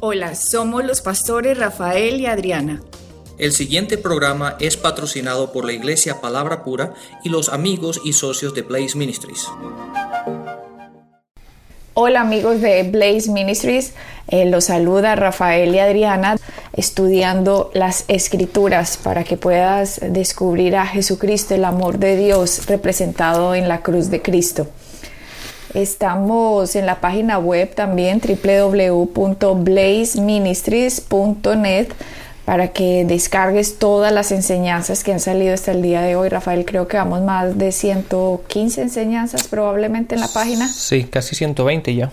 Hola, somos los pastores Rafael y Adriana. El siguiente programa es patrocinado por la Iglesia Palabra Pura y los amigos y socios de Blaze Ministries. Hola amigos de Blaze Ministries, eh, los saluda Rafael y Adriana estudiando las escrituras para que puedas descubrir a Jesucristo, el amor de Dios representado en la cruz de Cristo. Estamos en la página web también www.blazeministries.net para que descargues todas las enseñanzas que han salido hasta el día de hoy. Rafael, creo que vamos más de 115 enseñanzas probablemente en la página. Sí, casi 120 ya.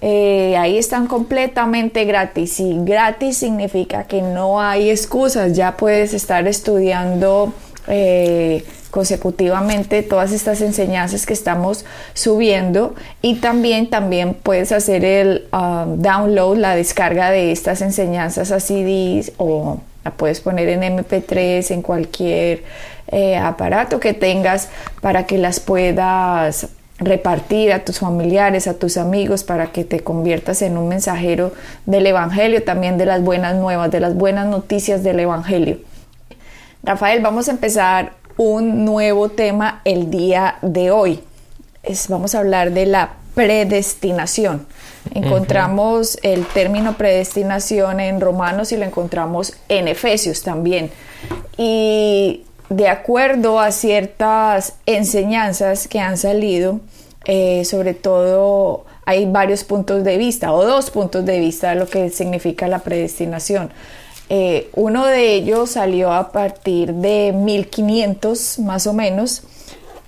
Eh, ahí están completamente gratis y gratis significa que no hay excusas, ya puedes estar estudiando eh, consecutivamente todas estas enseñanzas que estamos subiendo y también también puedes hacer el um, download, la descarga de estas enseñanzas a CDs o la puedes poner en MP3 en cualquier eh, aparato que tengas para que las puedas repartir a tus familiares, a tus amigos, para que te conviertas en un mensajero del Evangelio, también de las buenas nuevas, de las buenas noticias del Evangelio. Rafael, vamos a empezar un nuevo tema el día de hoy. Es, vamos a hablar de la predestinación. Encontramos el término predestinación en Romanos y lo encontramos en Efesios también. Y de acuerdo a ciertas enseñanzas que han salido, eh, sobre todo hay varios puntos de vista o dos puntos de vista de lo que significa la predestinación. Eh, uno de ellos salió a partir de 1500 más o menos.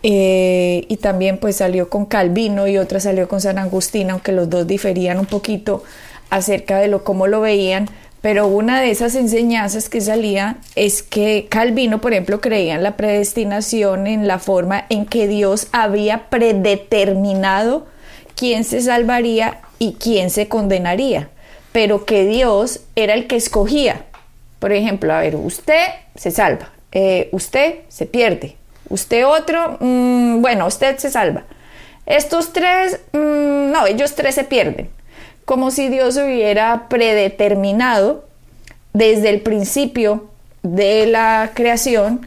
Eh, y también pues salió con Calvino y otra salió con San Agustín, aunque los dos diferían un poquito acerca de lo cómo lo veían, pero una de esas enseñanzas que salía es que Calvino, por ejemplo, creía en la predestinación en la forma en que Dios había predeterminado quién se salvaría y quién se condenaría pero que Dios era el que escogía. Por ejemplo, a ver, usted se salva, eh, usted se pierde, usted otro, mm, bueno, usted se salva. Estos tres, mm, no, ellos tres se pierden. Como si Dios hubiera predeterminado desde el principio de la creación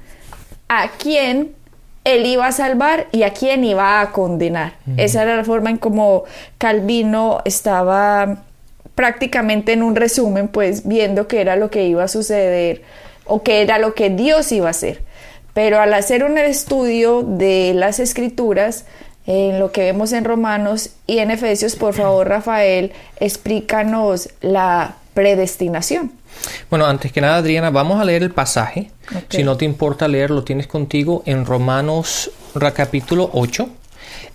a quién él iba a salvar y a quién iba a condenar. Esa era la forma en como Calvino estaba prácticamente en un resumen, pues viendo qué era lo que iba a suceder o qué era lo que Dios iba a hacer. Pero al hacer un estudio de las escrituras, en lo que vemos en Romanos y en Efesios, por favor, Rafael, explícanos la predestinación. Bueno, antes que nada, Adriana, vamos a leer el pasaje. Si no te importa leerlo, tienes contigo en Romanos capítulo 8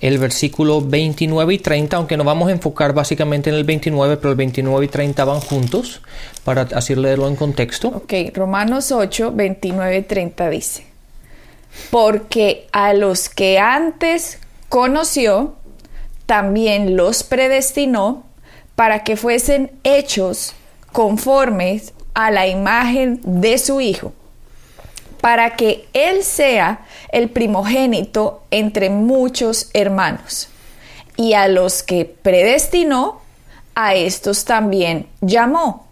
el versículo 29 y 30, aunque nos vamos a enfocar básicamente en el 29, pero el 29 y 30 van juntos para así leerlo en contexto. Ok, Romanos 8, 29 y 30 dice, porque a los que antes conoció, también los predestinó para que fuesen hechos conformes a la imagen de su Hijo para que Él sea el primogénito entre muchos hermanos. Y a los que predestinó, a estos también llamó.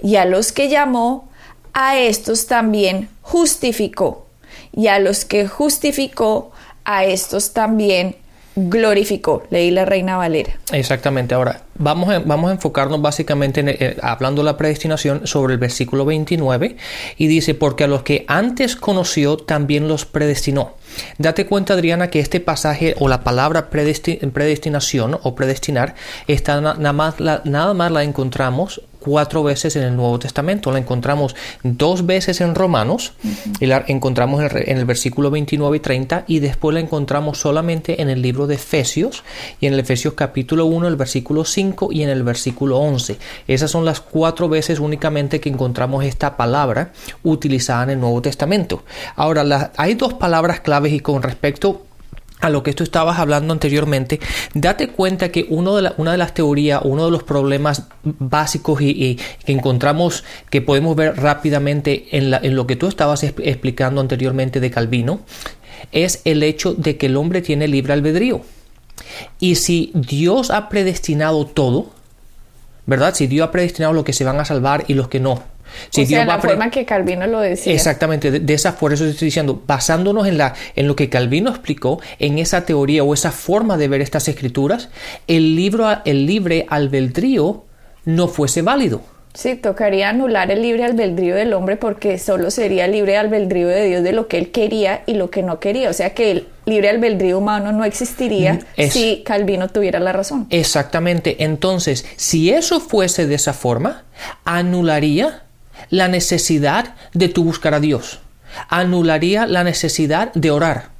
Y a los que llamó, a estos también justificó. Y a los que justificó, a estos también glorificó. Leí la Reina Valera. Exactamente. Ahora, vamos a, vamos a enfocarnos básicamente, en, eh, hablando de la predestinación, sobre el versículo 29 y dice, porque a los que antes conoció, también los predestinó. Date cuenta, Adriana, que este pasaje o la palabra predestinación o predestinar, está nada más, nada más la encontramos cuatro veces en el Nuevo Testamento. La encontramos dos veces en Romanos y la encontramos en el, versículo 29 y 30 y después la encontramos solamente en el libro de Efesios y en el Efesios capítulo 1, el versículo 5 y en el versículo 11. Esas son las cuatro veces únicamente que encontramos esta palabra utilizada en el Nuevo Testamento. Ahora, hay dos palabras claves y con respecto a lo que tú estabas hablando anteriormente, date cuenta que de una de las teorías, uno de los problemas básicos y, que encontramos que podemos ver rápidamente en, en lo que tú estabas explicando anteriormente de Calvino, es el hecho de que el hombre tiene libre albedrío. Y si Dios ha predestinado todo, ¿verdad? Si Dios ha predestinado los que se van a salvar y los que no. Si o sea, Dios la forma que Calvino lo decía. Exactamente, de, de esa por eso estoy diciendo, basándonos en, la, en lo que Calvino explicó, en esa teoría o esa forma de ver estas escrituras, el, libro, el libre albedrío no fuese válido. Sí, tocaría anular el libre albedrío del hombre porque solo sería libre albedrío de Dios de lo que él quería y lo que no quería. O sea que el libre albedrío humano no existiría Mm, es- si Calvino tuviera la razón. Exactamente, entonces, si eso fuese de esa forma, anularía la necesidad de tu buscar a Dios, anularía la necesidad de orar,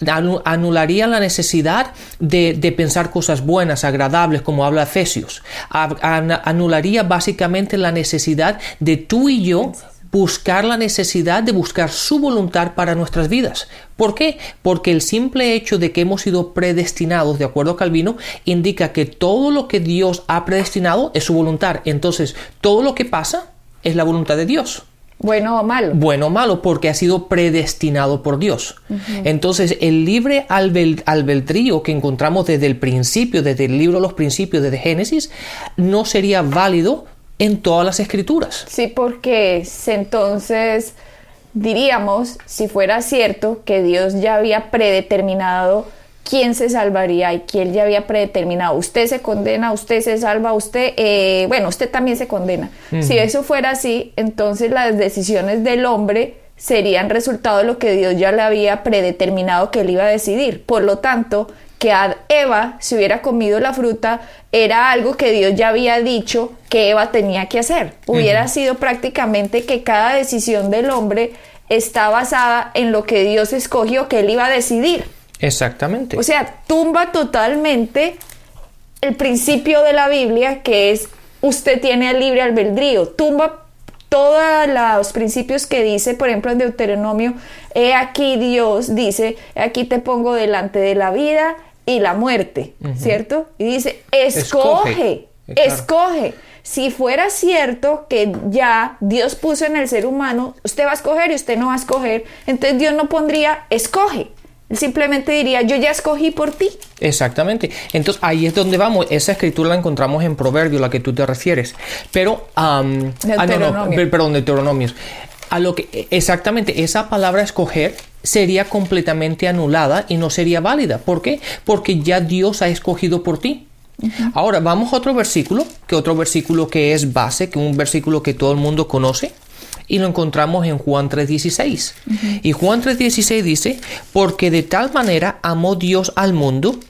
anu- anularía la necesidad de, de pensar cosas buenas, agradables, como habla Efesios, anularía básicamente la necesidad de tú y yo buscar la necesidad de buscar su voluntad para nuestras vidas. ¿Por qué? Porque el simple hecho de que hemos sido predestinados, de acuerdo a Calvino, indica que todo lo que Dios ha predestinado es su voluntad. Entonces, todo lo que pasa es la voluntad de Dios Bueno o malo. bueno o malo porque ha sido predestinado por Dios. Entonces, el libre albedrío que encontramos desde el principio, desde el libro los principios, desde Génesis, no sería válido en todas las escrituras. Sí, porque entonces diríamos, si fuera cierto, que Dios ya había predeterminado quién se salvaría y quién ya había predeterminado, usted se condena, usted se salva, usted, eh, bueno, usted también se condena. Si eso fuera así, entonces las decisiones del hombre serían resultado de lo que Dios ya le había predeterminado que él iba a decidir. Por lo tanto, que a Eva se hubiera comido la fruta era algo que Dios ya había dicho que Eva tenía que hacer. Hubiera sido prácticamente que cada decisión del hombre está basada en lo que Dios escogió que él iba a decidir. Exactamente. O sea, tumba totalmente el principio de la Biblia que es usted tiene el libre albedrío. Tumba todos los principios que dice, por ejemplo, en Deuteronomio, he aquí Dios dice, "He aquí te pongo delante de la vida y la muerte, ¿cierto? Y dice, escoge, Escoge. Claro. escoge. Si fuera cierto que ya Dios puso en el ser humano, usted va a escoger y usted no va a escoger, entonces Dios no pondría escoge. Simplemente diría, yo ya escogí por ti. Exactamente. Entonces ahí es donde vamos. Esa escritura la encontramos en Proverbio, la que tú te refieres. Pero, am, ah, no, no, perdón, Deuteronomios. A lo que exactamente esa palabra escoger sería completamente anulada y no sería válida. ¿Por qué? Porque ya Dios ha escogido por ti. Ahora vamos a otro versículo, que otro versículo que es base, que un versículo que todo el mundo conoce, y lo encontramos en Juan 3:16. Y Juan 3:16 dice, porque de tal manera amó Dios al mundo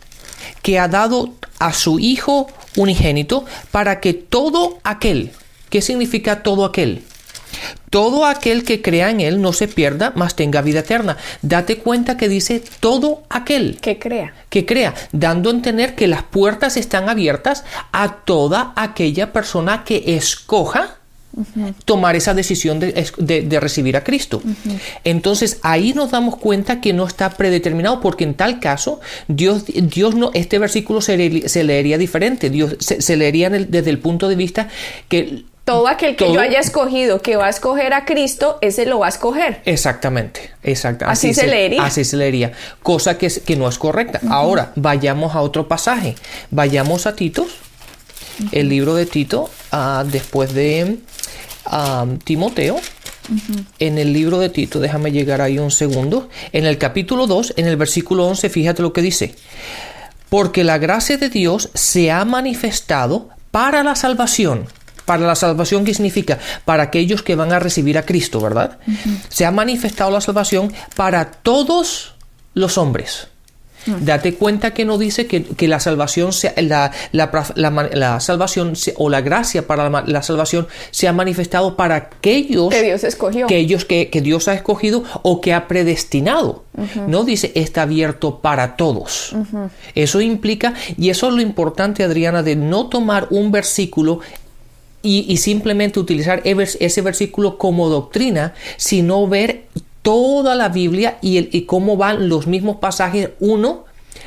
que ha dado a su Hijo unigénito para que todo aquel, ¿qué significa todo aquel? Todo aquel que crea en Él no se pierda, mas tenga vida eterna. Date cuenta que dice todo aquel Que crea. que crea, dando a entender que las puertas están abiertas a toda aquella persona que escoja tomar esa decisión de, es- de- de recibir a Cristo. Entonces ahí nos damos cuenta que no está predeterminado, porque en tal caso Dios, Dios no, este versículo se, le- se leería diferente. Dios se, se leería el- desde el punto de vista que Todo aquel que Todo- yo haya escogido que va a escoger a Cristo, ese lo va a escoger. Exactamente, exacto. Así se leería. Así se leería, cosa que, es- que no es correcta. Ahora, vayamos a otro pasaje. Vayamos a Tito, el libro de Tito, ah, después de ah, Timoteo. En el libro de Tito, déjame llegar ahí un segundo. En el capítulo 2, en el versículo 11, fíjate lo que dice. Porque la gracia de Dios se ha manifestado para la salvación. Para la salvación, ¿qué significa? Para aquellos que van a recibir a Cristo, ¿verdad? Se ha manifestado la salvación para todos los hombres. Date cuenta que no dice que, que la salvación sea, la, la, la salvación o la gracia para la salvación se ha manifestado para aquellos Que Dios escogió. que ellos que, que Dios ha escogido o que ha predestinado. No dice está abierto para todos. Eso implica, y eso es lo importante, Adriana, de no tomar un versículo y, y simplemente utilizar e- ese versículo como doctrina, sino ver toda la Biblia y, el, y cómo van los mismos pasajes, uno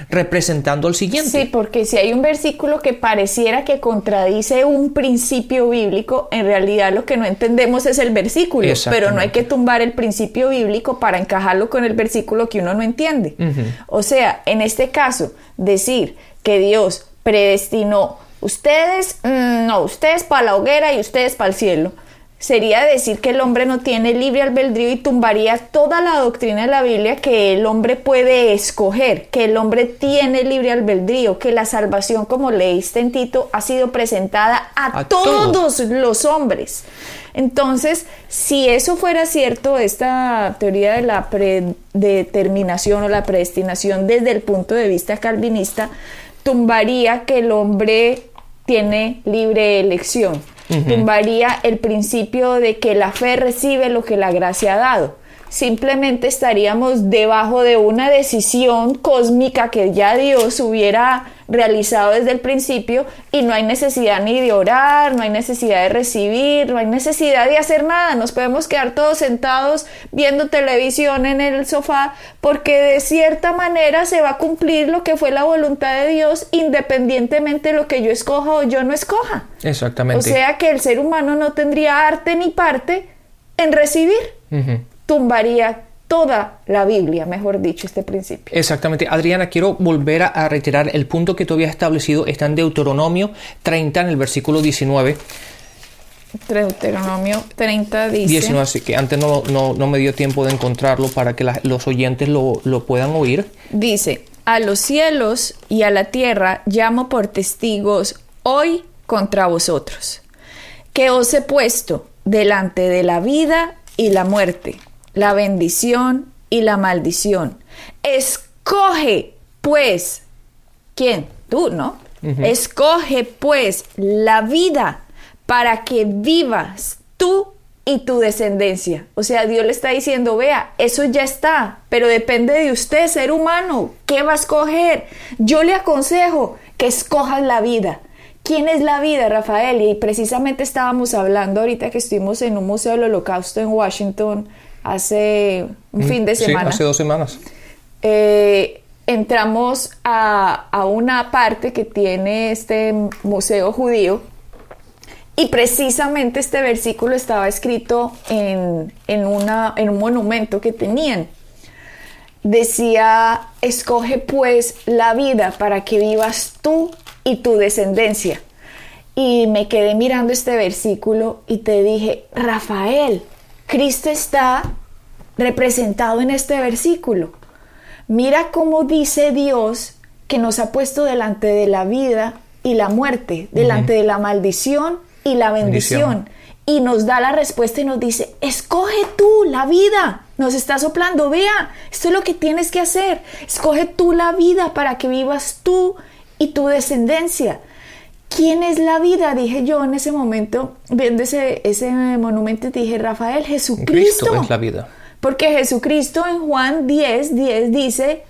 representando al siguiente. Sí, porque si hay un versículo que pareciera que contradice un principio bíblico, en realidad lo que no entendemos es el versículo, pero no hay que tumbar el principio bíblico para encajarlo con el versículo que uno no entiende. O sea, en este caso, decir que Dios predestinó ustedes, mm, no, ustedes para la hoguera y ustedes para el cielo sería decir que el hombre no tiene libre albedrío y tumbaría toda la doctrina de la Biblia que el hombre puede escoger, que el hombre tiene libre albedrío, que la salvación, como leíste en Tito, ha sido presentada a, todos. los hombres. Entonces, si eso fuera cierto, esta teoría de la predeterminación o la predestinación desde el punto de vista calvinista, tumbaría que el hombre tiene libre elección tumbaría el principio de que la fe recibe lo que la gracia ha dado. Simplemente estaríamos debajo de una decisión cósmica que ya Dios hubiera realizado desde el principio y no hay necesidad ni de orar, no hay necesidad de recibir, no hay necesidad de hacer nada. Nos podemos quedar todos sentados viendo televisión en el sofá porque de cierta manera se va a cumplir lo que fue la voluntad de Dios independientemente de lo que yo escoja o yo no escoja. Exactamente. O sea que el ser humano no tendría arte ni parte en recibir. Tumbaría toda la Biblia, mejor dicho, este principio. Exactamente. Adriana, quiero volver a, retirar el punto que tú habías establecido. Está en Deuteronomio 30, en el versículo 19. Deuteronomio 30 dice... 19, así que antes no, no, me dio tiempo de encontrarlo para que los oyentes lo, lo puedan oír. Dice, a los cielos y a la tierra llamo por testigos hoy contra vosotros, que os he puesto delante de la vida y la muerte, la bendición y la maldición. Escoge, pues, ¿quién? Tú, ¿no? Escoge, pues, la vida para que vivas tú y tu descendencia. O sea, Dios le está diciendo, vea, eso ya está, pero depende de usted, ser humano. ¿Qué va a escoger? Yo le aconsejo que escojas la vida. ¿Quién es la vida, Rafael? Y precisamente estábamos hablando ahorita que estuvimos en un museo del holocausto en Washington hace un mm, fin de semana. Sí, hace dos semanas. Eh, entramos a, una parte que tiene este museo judío y precisamente este versículo estaba escrito en, una, en un monumento que tenían. Decía, escoge pues la vida para que vivas tú y tu descendencia. Y me quedé mirando este versículo y te dije, Rafael, Cristo está representado en este versículo. Mira cómo dice Dios que nos ha puesto delante de la vida y la muerte, delante de la maldición y la bendición. Y nos da la respuesta y nos dice, escoge tú la vida. Nos está soplando, vea, esto es lo que tienes que hacer. Escoge tú la vida para que vivas tú y tu descendencia. ¿Quién es la vida? Dije yo en ese momento, viendo ese, ese monumento, dije, Rafael, Jesucristo. Cristo es la vida. Porque Jesucristo en Juan 10, 10 dice,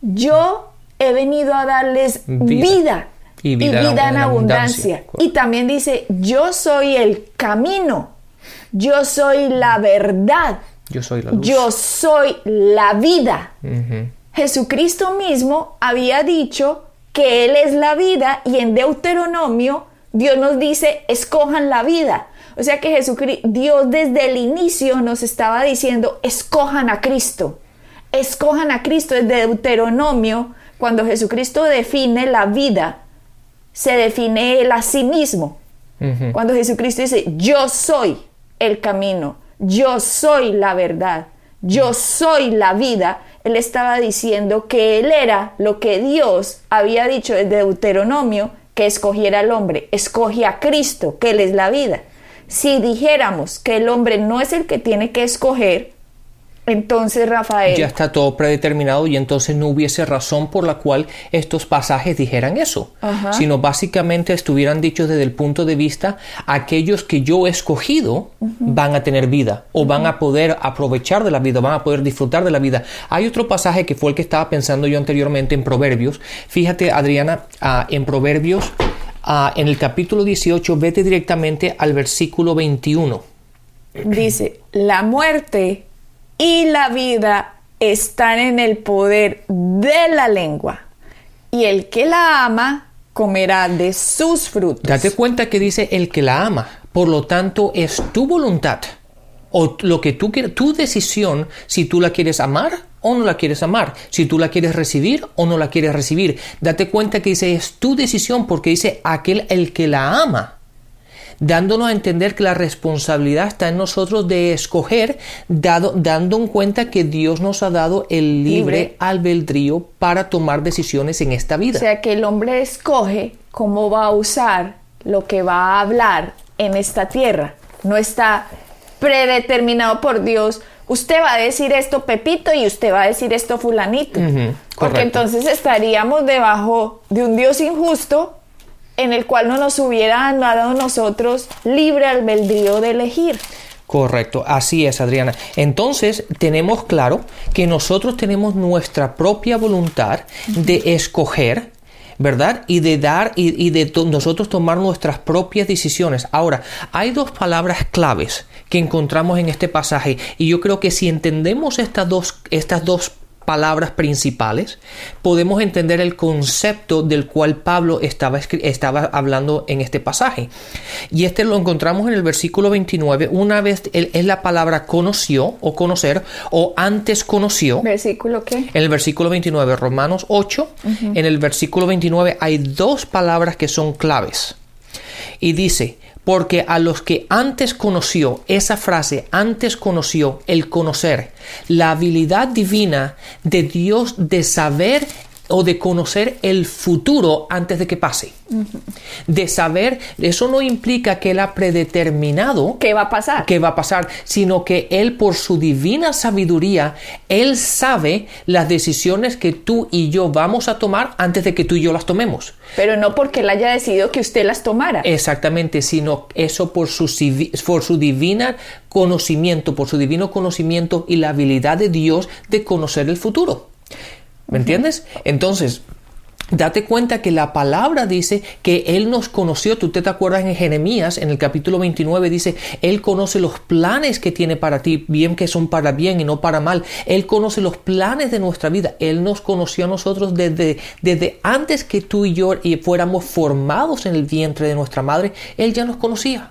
yo he venido a darles vida, y vida, en, abundancia. Y también dice, yo soy el camino, yo soy la verdad, yo soy la luz. Yo soy la vida. Jesucristo mismo había dicho que Él es la vida y en Deuteronomio Dios nos dice, escojan la vida. O sea que Jesucristo, Dios desde el inicio nos estaba diciendo, escojan a Cristo. Escojan a Cristo desde Deuteronomio, cuando Jesucristo define la vida, se define Él a sí mismo. Cuando Jesucristo dice, yo soy el camino, yo soy la verdad, yo soy la vida, él estaba diciendo que él era lo que Dios había dicho desde Deuteronomio que escogiera al hombre, escoge a Cristo, que él es la vida. Si dijéramos que el hombre no es el que tiene que escoger, entonces, Rafael. Ya está todo predeterminado y entonces no hubiese razón por la cual estos pasajes dijeran eso, sino básicamente estuvieran dichos desde el punto de vista aquellos que yo he escogido van a tener vida o van a poder aprovechar de la vida, van a poder disfrutar de la vida. Hay otro pasaje que fue el que estaba pensando yo anteriormente en Proverbios. Fíjate, Adriana, ah, en Proverbios, ah, en el capítulo 18, vete directamente al versículo 21. Dice, la muerte y la vida están en el poder de la lengua, y el que la ama comerá de sus frutos. Date cuenta que dice el que la ama, por lo tanto es tu voluntad o lo que tú quieres, tu decisión si tú la quieres amar o no la quieres amar, si tú la quieres recibir o no la quieres recibir. Date cuenta que dice es tu decisión porque dice aquel el que la ama dándonos a entender que la responsabilidad está en nosotros de escoger, dado, dando en cuenta que Dios nos ha dado el libre, libre, albedrío para tomar decisiones en esta vida. O sea que el hombre escoge cómo va a usar lo que va a hablar en esta tierra. No está predeterminado por Dios. Usted va a decir esto Pepito y usted va a decir esto fulanito. Porque entonces estaríamos debajo de un Dios injusto en el cual no nos hubiera dado nosotros libre albedrío de elegir. Correcto, así es, Adriana. Entonces, tenemos claro que nosotros tenemos nuestra propia voluntad de escoger, ¿verdad? Y de dar y, de nosotros tomar nuestras propias decisiones. Ahora, hay dos palabras claves que encontramos en este pasaje y yo creo que si entendemos estas dos, estas dos palabras principales, podemos entender el concepto del cual Pablo estaba, estaba hablando en este pasaje. Y este lo encontramos en el versículo 29. Una vez es la palabra conoció o conocer o antes conoció. ¿Versículo qué? En el versículo 29, Romanos 8, en el versículo 29 hay dos palabras que son claves. Y dice, porque a los que antes conoció, esa frase, antes conoció, el conocer, la habilidad divina de Dios de saber o de conocer el futuro antes de que pase. De saber, eso no implica que Él ha predeterminado qué va a pasar. Qué va a pasar, sino que Él por su divina sabiduría, Él sabe las decisiones que tú y yo vamos a tomar antes de que tú y yo las tomemos. Pero no porque Él haya decidido que usted las tomara. Exactamente, sino eso por su, por su divina conocimiento, por su divino conocimiento y la habilidad de Dios de conocer el futuro. ¿Me entiendes? Entonces, Date cuenta que la palabra dice que Él nos conoció. Tú te, acuerdas en Jeremías, en el capítulo 29, dice, Él conoce los planes que tiene para ti, bien que son para bien y no para mal. Él conoce los planes de nuestra vida. Él nos conoció a nosotros desde, desde antes que tú y yo fuéramos formados en el vientre de nuestra madre. Él ya nos conocía.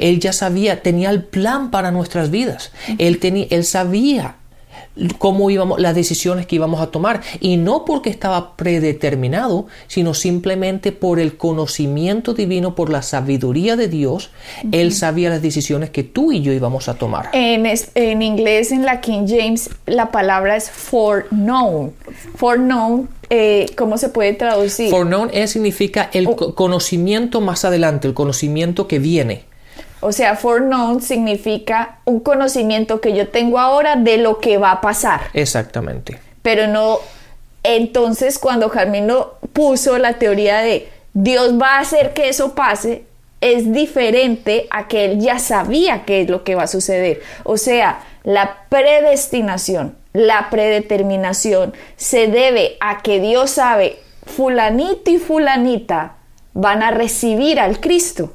Él ya sabía, tenía el plan para nuestras vidas. él, tenía, él sabía cómo íbamos, las decisiones que íbamos a tomar. Y no porque estaba predeterminado, sino simplemente por el conocimiento divino, por la sabiduría de Dios, Él sabía las decisiones que tú y yo íbamos a tomar. En, en inglés, en la King James, la palabra es foreknown. Foreknown eh, ¿cómo se puede traducir? Foreknown significa el conocimiento más adelante, el conocimiento que viene. O sea, foreknown significa un conocimiento que yo tengo ahora de lo que va a pasar. Exactamente. Pero no, entonces cuando Carmino puso la teoría de Dios va a hacer que eso pase, es diferente a que él ya sabía qué es lo que va a suceder. O sea, la predestinación, la predeterminación se debe a que Dios sabe fulanito y fulanita van a recibir al Cristo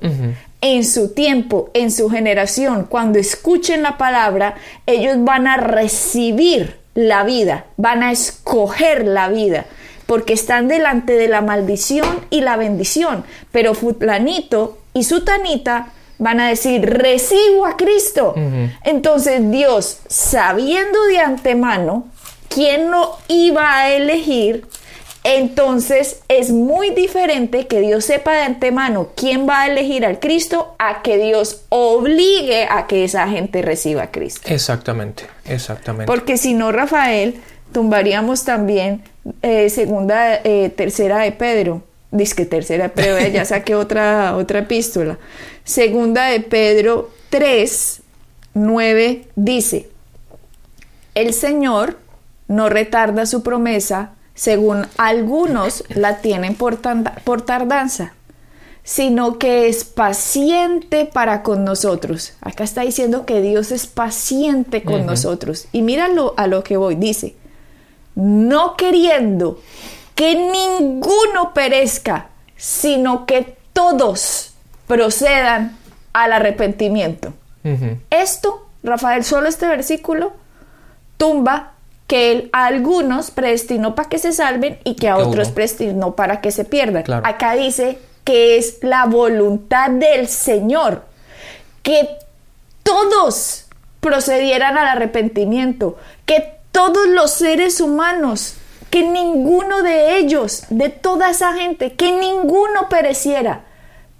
en su tiempo, en su generación, cuando escuchen la palabra, ellos van a recibir la vida, van a escoger la vida, porque están delante de la maldición y la bendición. Pero fulanito y sutanita van a decir, recibo a Cristo. Entonces Dios, sabiendo de antemano quién no iba a elegir, entonces es muy diferente que Dios sepa de antemano quién va a elegir al Cristo a que Dios obligue a que esa gente reciba a Cristo. Exactamente, exactamente. Porque si no, Rafael, tumbaríamos también eh, segunda, eh, tercera de Pedro. Dice que tercera de Pedro, ya saqué otra, otra epístola. Segunda de Pedro 3, 9 dice, el Señor no retarda su promesa, según algunos la tienen por, tardanza, sino que es paciente para con nosotros. Acá está diciendo que Dios es paciente con nosotros. Y míralo a lo que voy, dice, no queriendo que ninguno perezca, sino que todos procedan al arrepentimiento. Esto, Rafael, solo este versículo tumba que él a algunos predestinó para que se salven y que a otros predestinó para que se pierdan. Acá dice que es la voluntad del Señor que todos procedieran al arrepentimiento, que todos los seres humanos, que ninguno de ellos, de toda esa gente, que ninguno pereciera.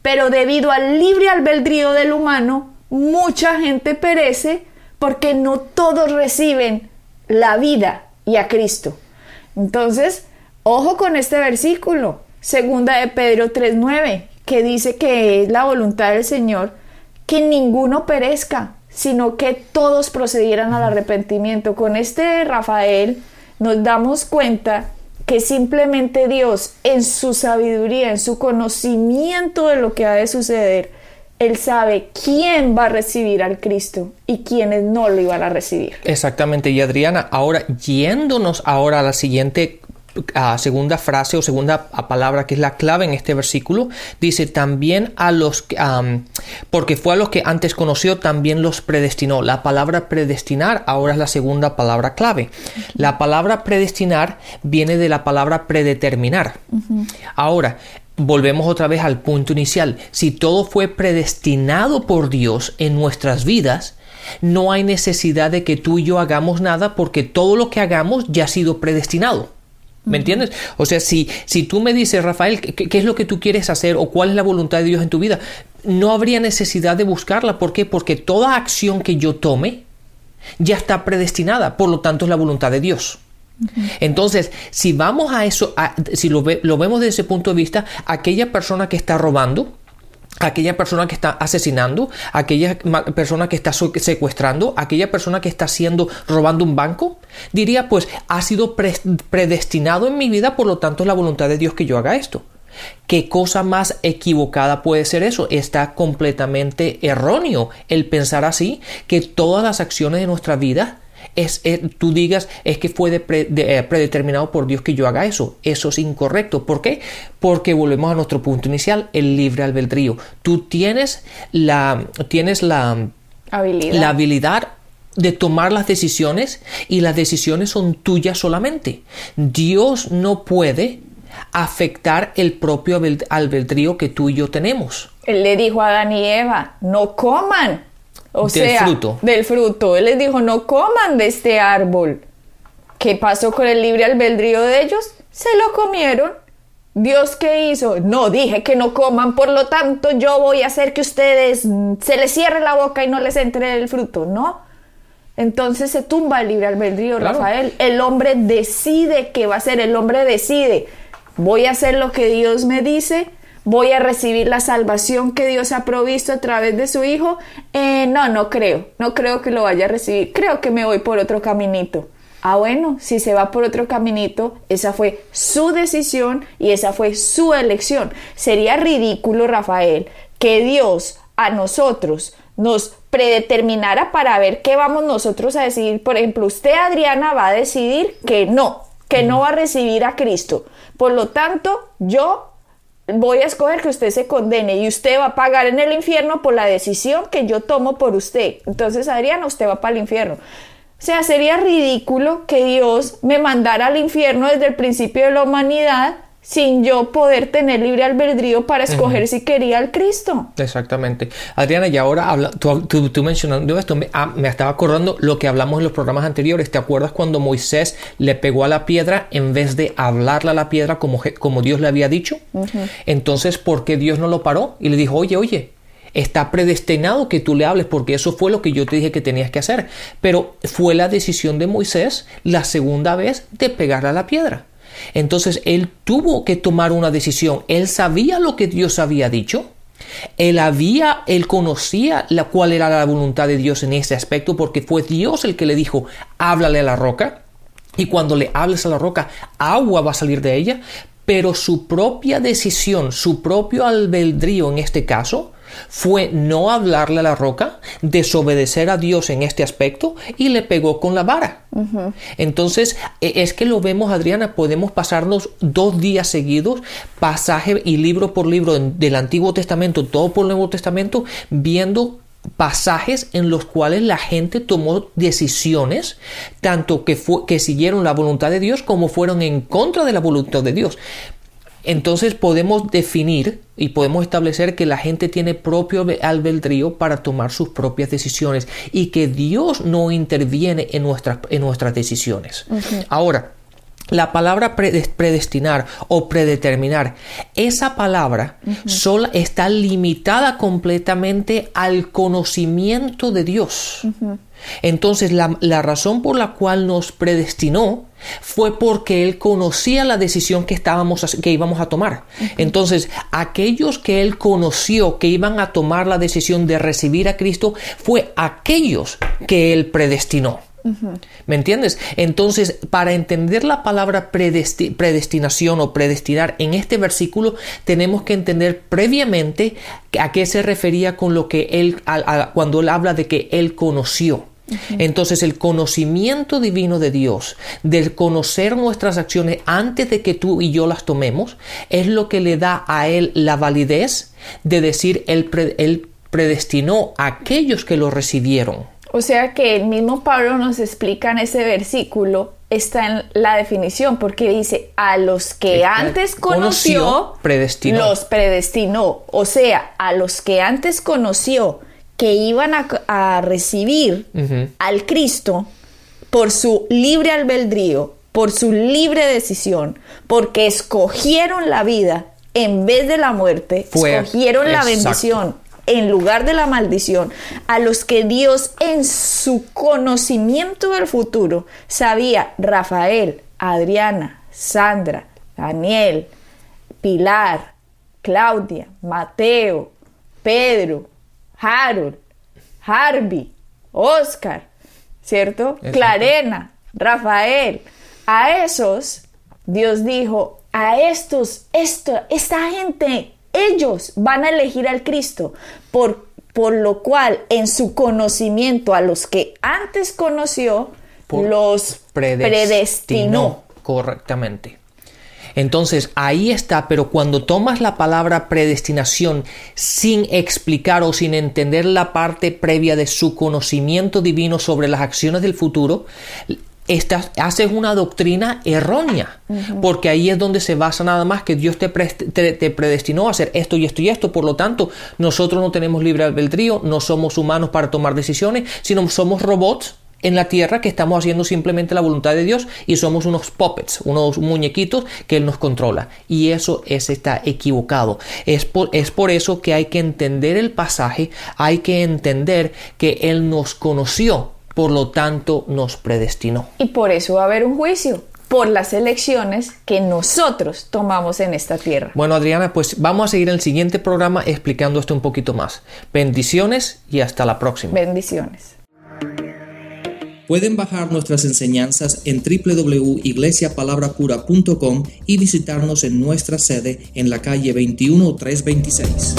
Pero debido al libre albedrío del humano, mucha gente perece porque no todos reciben la vida y a Cristo. Entonces, ojo con este versículo, segunda de Pedro 3:9, que dice que es la voluntad del Señor que ninguno perezca, sino que todos procedieran al arrepentimiento. Con este Rafael nos damos cuenta que simplemente Dios, en su sabiduría, en su conocimiento de lo que ha de suceder, Él sabe quién va a recibir al Cristo y quiénes no lo iban a recibir. Exactamente. Y Adriana, ahora yéndonos ahora a la siguiente segunda frase o segunda palabra que es la clave en este versículo, dice también a los que, porque fue a los que antes conoció, también los predestinó. La palabra predestinar ahora es la segunda palabra clave. La palabra predestinar viene de la palabra predeterminar. Ahora, volvemos otra vez al punto inicial. Si todo fue predestinado por Dios en nuestras vidas, no hay necesidad de que tú y yo hagamos nada porque todo lo que hagamos ya ha sido predestinado. ¿Me entiendes? O sea, si, si tú me dices, Rafael, ¿qué, es lo que tú quieres hacer o cuál es la voluntad de Dios en tu vida? No habría necesidad de buscarla. ¿Por qué? Porque toda acción que yo tome ya está predestinada. Por lo tanto, es la voluntad de Dios. Entonces, si vamos a eso, si lo, vemos desde ese punto de vista, aquella persona que está robando, aquella persona que está asesinando, aquella persona que está secuestrando, aquella persona que está haciendo, robando un banco, diría pues ha sido predestinado en mi vida, por lo tanto es la voluntad de Dios que yo haga esto. ¿Qué cosa más equivocada puede ser eso? Está completamente erróneo el pensar así, que todas las acciones de nuestra vida es, eh, tú digas es que fue eh, predeterminado por Dios que yo haga eso. Eso es incorrecto. ¿Por qué? Porque volvemos a nuestro punto inicial, el libre albedrío. Tú tienes la, tienes la habilidad. la habilidad de tomar las decisiones y las decisiones son tuyas solamente. Dios no puede afectar el propio albedrío que tú y yo tenemos. Él le dijo a Adán y Eva, no coman o del sea, fruto. del fruto. Él les dijo, no coman de este árbol. ¿Qué pasó con el libre albedrío de ellos? Se lo comieron. Dios qué hizo? No, dije que no coman, por lo tanto yo voy a hacer que ustedes se les cierre la boca y no les entre el fruto, ¿no? Entonces se tumba el libre albedrío, Rafael. El hombre decide qué va a hacer, el hombre decide, voy a hacer lo que Dios me dice voy a recibir la salvación que Dios ha provisto a través de su Hijo. Eh, no, no creo, no creo que lo vaya a recibir, creo que me voy por otro caminito. Ah, bueno, si se va por otro caminito, esa fue su decisión y esa fue su elección. Sería ridículo, Rafael, que Dios a nosotros nos predeterminara para ver qué vamos nosotros a decidir. Por ejemplo, usted, Adriana, va a decidir que no, que no va a recibir a Cristo. Por lo tanto, yo voy a escoger que usted se condene y usted va a pagar en el infierno por la decisión que yo tomo por usted. Entonces, Adriana, usted va para el infierno. O sea, sería ridículo que Dios me mandara al infierno desde el principio de la humanidad sin yo poder tener libre albedrío para escoger si quería al Cristo. Exactamente. Adriana, y ahora habla, tú, tú, mencionando esto, ah, me, estaba acordando lo que hablamos en los programas anteriores. ¿Te acuerdas cuando Moisés le pegó a la piedra en vez de hablarle a la piedra como, como Dios le había dicho? Entonces, ¿por qué Dios no lo paró? Y le dijo, oye, oye, está predestinado que tú le hables porque eso fue lo que yo te dije que tenías que hacer. Pero fue la decisión de Moisés la segunda vez de pegarle a la piedra. Entonces él tuvo que tomar una decisión. Él sabía lo que Dios había dicho. Él había, él conocía la, cuál era la voluntad de Dios en ese aspecto porque fue Dios el que le dijo, háblale a la roca. Y cuando le hables a la roca, agua va a salir de ella. Pero su propia decisión, su propio albedrío en este caso, fue no hablarle a la roca, desobedecer a Dios en este aspecto y le pegó con la vara. Entonces, e, es que lo vemos, Adriana, podemos pasarnos dos días seguidos, pasaje y libro por libro del Antiguo Testamento, todo por el Nuevo Testamento, viendo pasajes en los cuales la gente tomó decisiones, tanto que, que siguieron la voluntad de Dios como fueron en contra de la voluntad de Dios entonces podemos definir y podemos establecer que la gente tiene propio albedrío para tomar sus propias decisiones y que Dios no interviene en nuestras, en nuestras decisiones. Ahora, la palabra predestinar o predeterminar, esa palabra sola está limitada completamente al conocimiento de Dios. Entonces, la, razón por la cual nos predestinó fue porque Él conocía la decisión que, estábamos, que íbamos a tomar. Entonces, aquellos que Él conoció que iban a tomar la decisión de recibir a Cristo, fue aquellos que Él predestinó. ¿Me entiendes? Entonces, para entender la palabra predestinación o predestinar en este versículo, tenemos que entender previamente a qué se refería con lo que él, cuando él habla de que él conoció. Entonces el conocimiento divino de Dios, del conocer nuestras acciones antes de que tú y yo las tomemos, es lo que le da a Él la validez de decir Él, él predestinó a aquellos que lo recibieron. O sea que el mismo Pablo nos explica en ese versículo, está en la definición, porque dice, a los que antes conoció, predestinó. los predestinó. O sea, a los que antes conoció que iban a, recibir al Cristo por su libre albedrío, por su libre decisión, porque escogieron la vida en vez de la muerte, escogieron la bendición en lugar de la maldición, a los que Dios en su conocimiento del futuro sabía, Rafael, Adriana, Sandra, Daniel, Pilar, Claudia, Mateo, Pedro, Harold, Harvey, Oscar, ¿cierto? Clarena, Rafael. A esos, Dios dijo, a estos, esto, esta gente ellos van a elegir al Cristo, por, por lo cual en su conocimiento a los que antes conoció, los predestinó. Correctamente. Entonces ahí está, pero cuando tomas la palabra predestinación sin explicar o sin entender la parte previa de su conocimiento divino sobre las acciones del futuro, estás, haces una doctrina errónea, porque ahí es donde se basa nada más que Dios te, te, predestinó a hacer esto y esto y esto, por lo tanto, nosotros no tenemos libre albedrío, no somos humanos para tomar decisiones, sino somos robots en la tierra que estamos haciendo simplemente la voluntad de Dios y somos unos puppets, unos muñequitos que Él nos controla. Y eso es, está equivocado. Es por, es por eso que hay que entender el pasaje, hay que entender que Él nos conoció por lo tanto nos predestinó. Y por eso va a haber un juicio por las elecciones que nosotros tomamos en esta tierra. Bueno, Adriana, pues vamos a seguir en el siguiente programa explicando esto un poquito más. Bendiciones y hasta la próxima. Bendiciones. Pueden bajar nuestras enseñanzas en www.iglesiapalabracura.com y visitarnos en nuestra sede en la calle 21326.